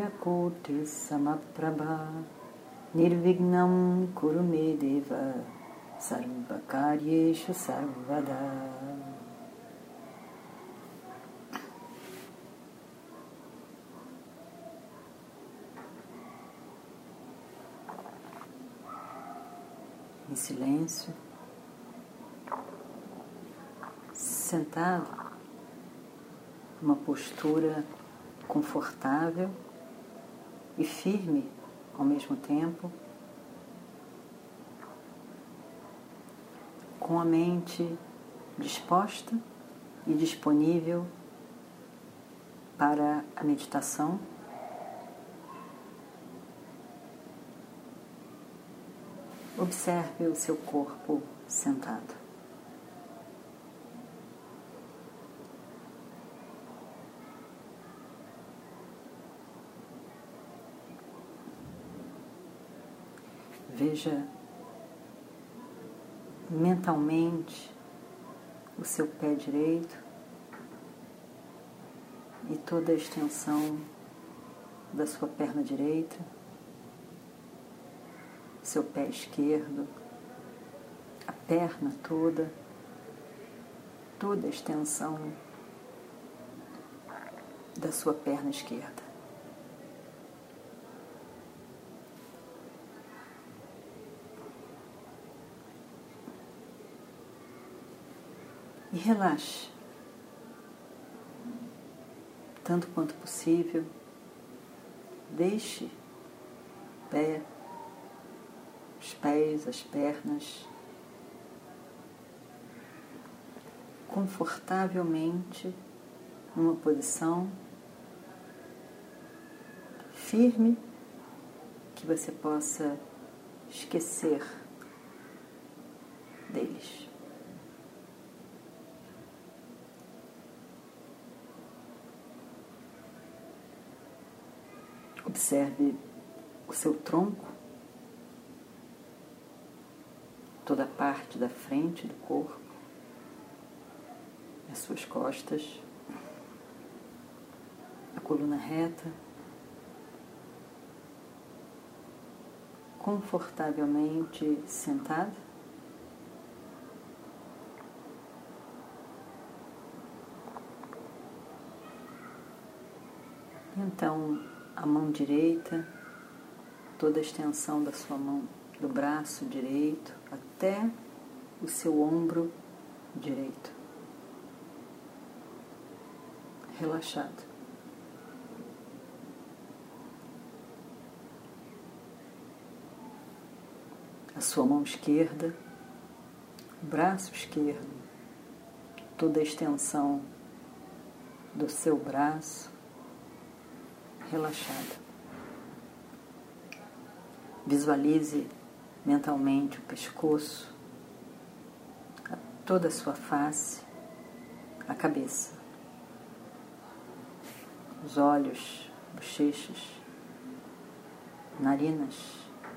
Suryakotis Samaprabha Nirvignam Kurumedeva Sarvakaryeshu Sarvada. Em silêncio, sentado, uma postura confortável e firme ao mesmo tempo, com a mente disposta e disponível para a meditação. Observe o seu corpo sentado. Veja mentalmente o seu pé direito e toda a extensão da sua perna direita, seu pé esquerdo, a perna toda, toda a extensão da sua perna esquerda. E relaxe, tanto quanto possível. Deixe pé, os pés, as pernas confortavelmente numa posição firme que você possa esquecer deles. Observe o seu tronco, toda a parte da frente do corpo, as suas costas, a coluna reta, confortavelmente sentado. Então, a mão direita, toda a extensão da sua mão, do braço direito até o seu ombro direito. Relaxado. A sua mão esquerda, o braço esquerdo, toda a extensão do seu braço relaxada. Visualize mentalmente o pescoço, toda a sua face, a cabeça, os olhos, bochechas, narinas,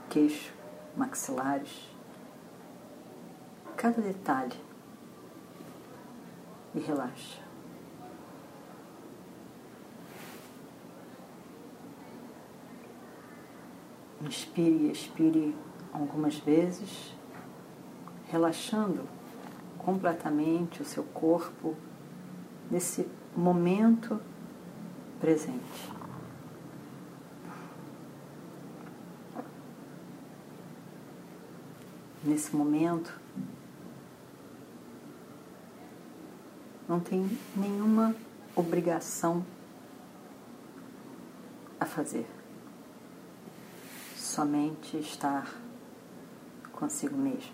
queixo, maxilares, cada detalhe e relaxa. Inspire e expire algumas vezes, relaxando completamente o seu corpo nesse momento presente. Nesse momento, não tem nenhuma obrigação a fazer somente estar consigo mesmo.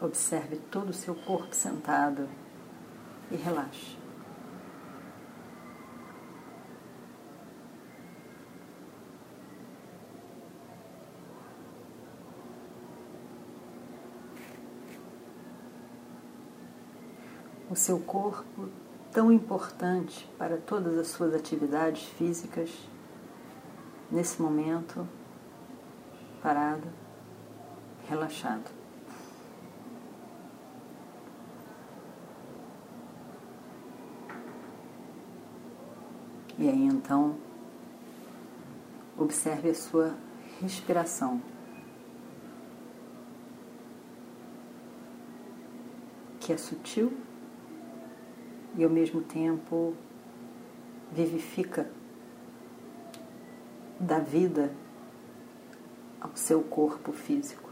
Observe todo o seu corpo sentado e relaxe. O seu corpo tão importante para todas as suas atividades físicas, nesse momento, parado, relaxado. E aí então, observe a sua respiração. Que é sutil e ao mesmo tempo vivifica, da vida ao seu corpo físico.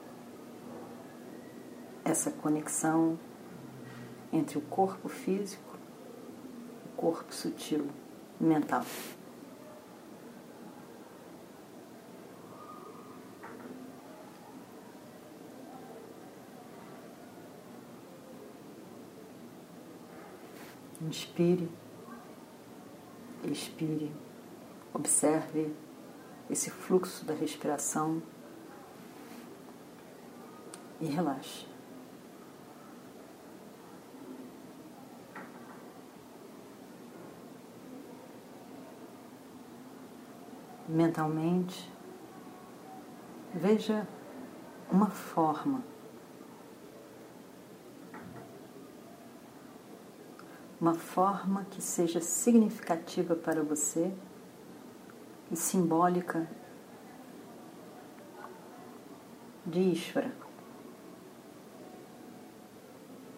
Essa conexão entre o corpo físico e o corpo sutil mental. Inspire, expire, observe esse fluxo da respiração. E relaxe. Mentalmente, veja uma forma uma forma que seja significativa para você e simbólica de Ishvara,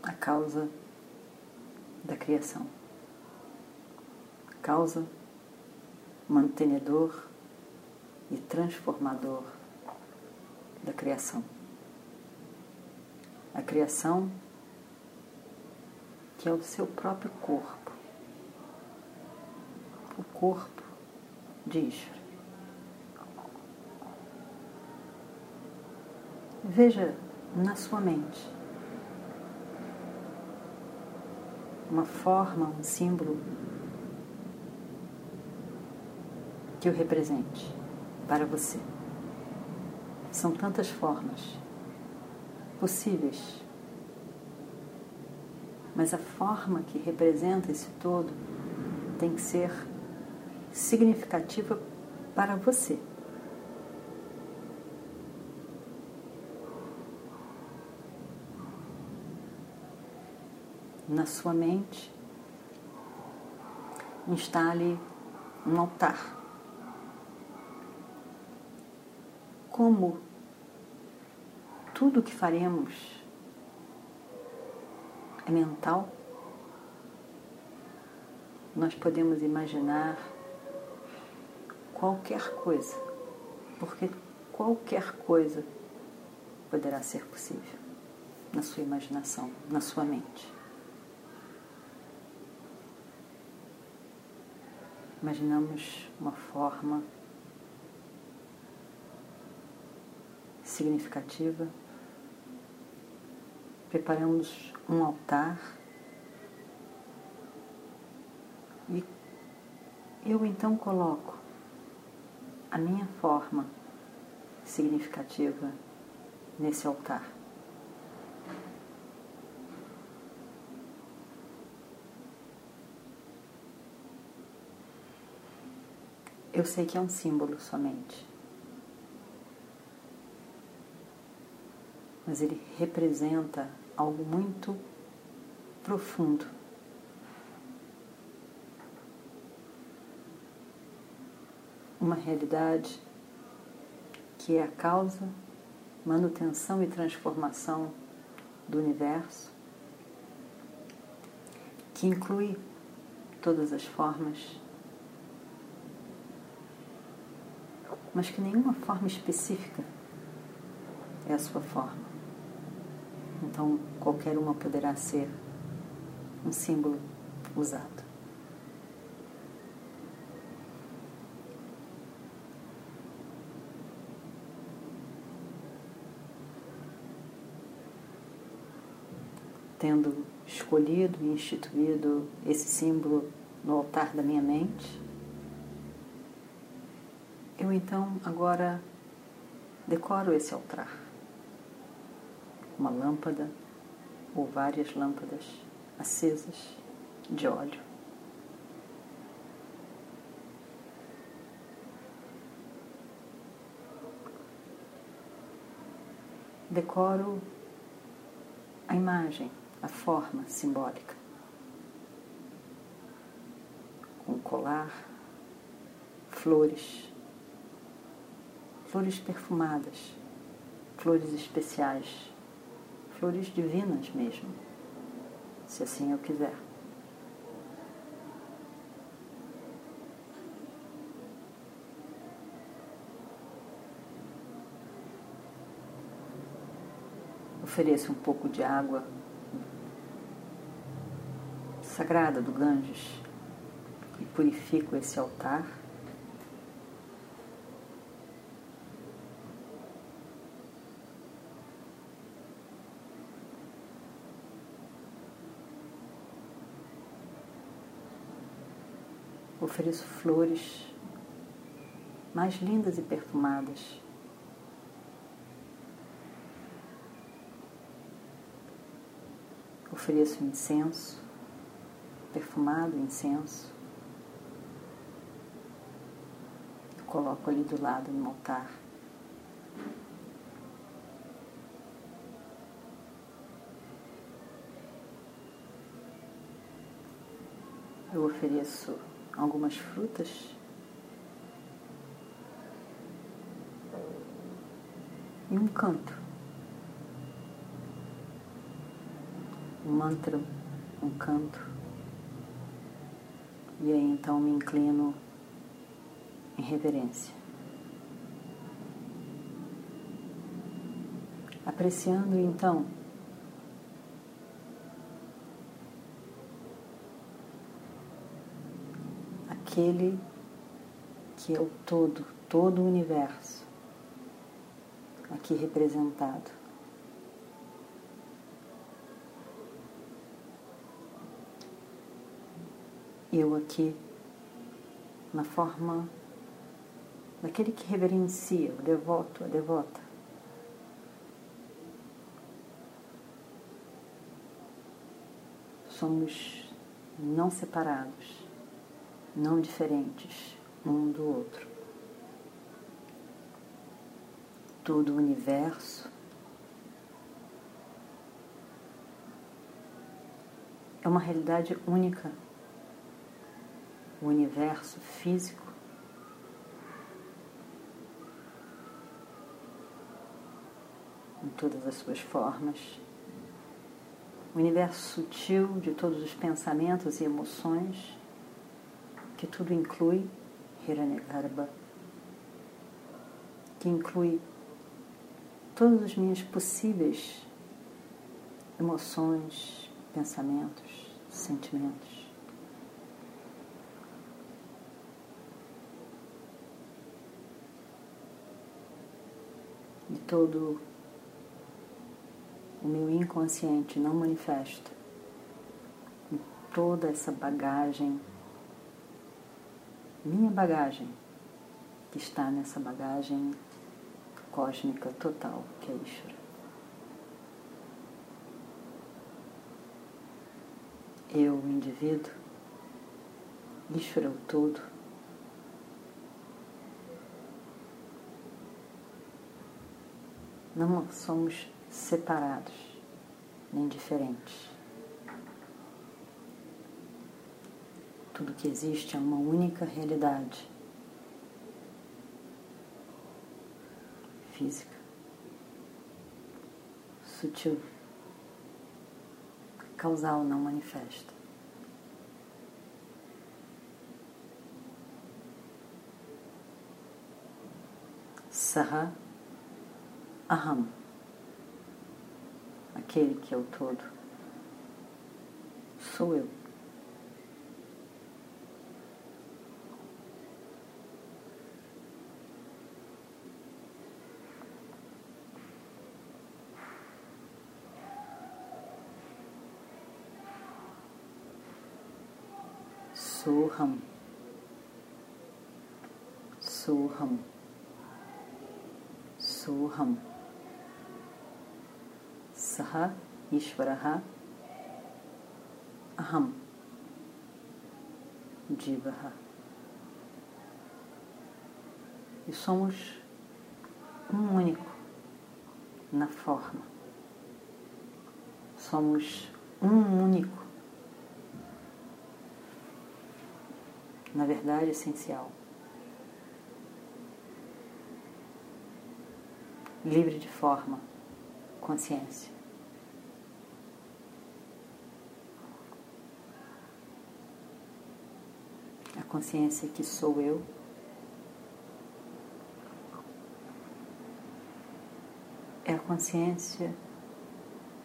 a causa da criação, causa mantenedor e transformador da criação. A criação que é o seu próprio corpo. O corpo Ishvara. Veja na sua mente uma forma, um símbolo que o represente para você. São tantas formas possíveis mas a forma que representa esse todo tem que ser significativa para você. Na sua mente, instale um altar. Como tudo que faremos é mental, nós podemos imaginar qualquer coisa, porque qualquer coisa poderá ser possível na sua imaginação, na sua mente. Imaginamos uma forma significativa, preparamos um altar. E eu então coloco a minha forma significativa nesse altar. Eu sei que é um símbolo somente, mas ele representa algo muito profundo. Uma realidade que é a causa, manutenção e transformação do universo, que inclui todas as formas, mas que nenhuma forma específica é a sua forma. Então, qualquer uma poderá ser um símbolo usado. tendo escolhido e instituído esse símbolo no altar da minha mente, eu então agora decoro esse altar. Uma lâmpada ou várias lâmpadas acesas de óleo. Decoro a imagem, a forma simbólica, com colar, flores, flores perfumadas, flores especiais, flores divinas mesmo, se assim eu quiser. Ofereço um pouco de água sagrada do Ganges e purifico esse altar. Ofereço flores mais lindas e perfumadas. Ofereço incenso, perfumado incenso. Coloco ali do lado no altar. Eu ofereço algumas frutas. E um canto. Um mantra, um canto. E aí então me inclino em reverência. Apreciando então aquele que é o todo, todo o universo aqui representado. Eu aqui na forma daquele que reverencia, o devoto, a devota. Somos não separados não diferentes um do outro. Todo o universo é uma realidade única. O universo físico em todas as suas formas, o universo sutil de todos os pensamentos e emoções que tudo inclui Hiranyagarbha, que inclui todas as minhas possíveis emoções, pensamentos, sentimentos. De todo o meu inconsciente não manifesto, toda essa bagagem minha bagagem, que está nessa bagagem cósmica total, que é Ishvara. Eu, o indivíduo, Ishvara, o todo, não somos separados nem diferentes. Tudo que existe é uma única realidade física, sutil, causal não manifesta. Saha Aham, aquele que é o todo, sou eu. Soham. Soham. Soham. Saha Ishvaraha Aham. Jivaha. E somos um único na forma. Somos um único na verdade essencial. Livre de forma, consciência. A consciência que sou eu. É a consciência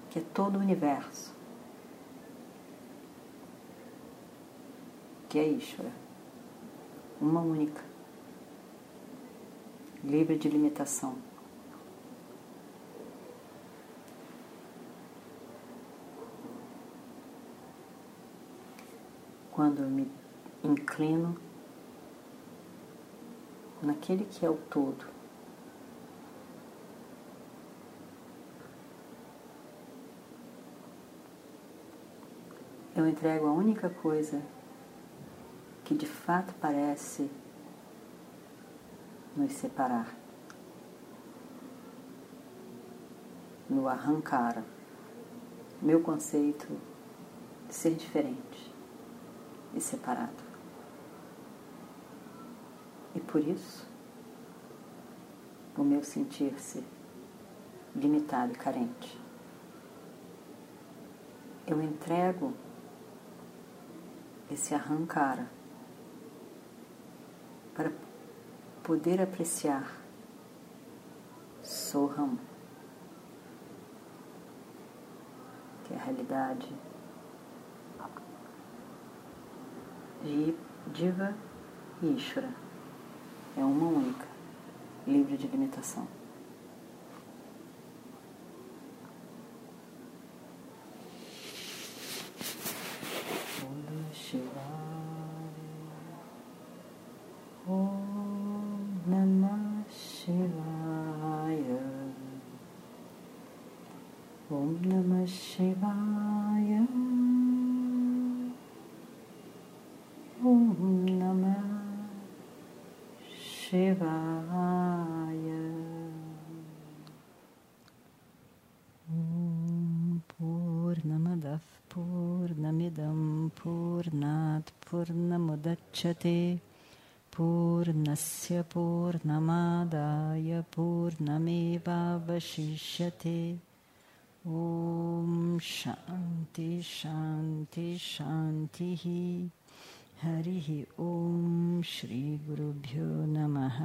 que é todo o universo, que é Ishvara, uma única, livre de limitação. Quando eu me inclino naquele que é o todo, eu entrego a única coisa que de fato parece nos separar. No arrancar meu conceito de ser diferente e separado. E por isso, o meu sentir-se limitado e carente. Eu entrego esse arrancara para poder apreciar Soham, que é a realidade de Diva e Ishvara. É uma única, livre de limitação. शिवाय। ॐ पूर्णमदः पूर्णमिदं पूर्णात् पूर्णमुदच्छते। पूर्णस्य पूर्णमादाय पूर्णमेवावशिष्यते। ॐ शान्ति शान्ति शान्तिः। हरिः ॐ श्रीगुरुभ्यो नमः।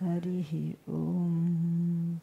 हरिः ॐ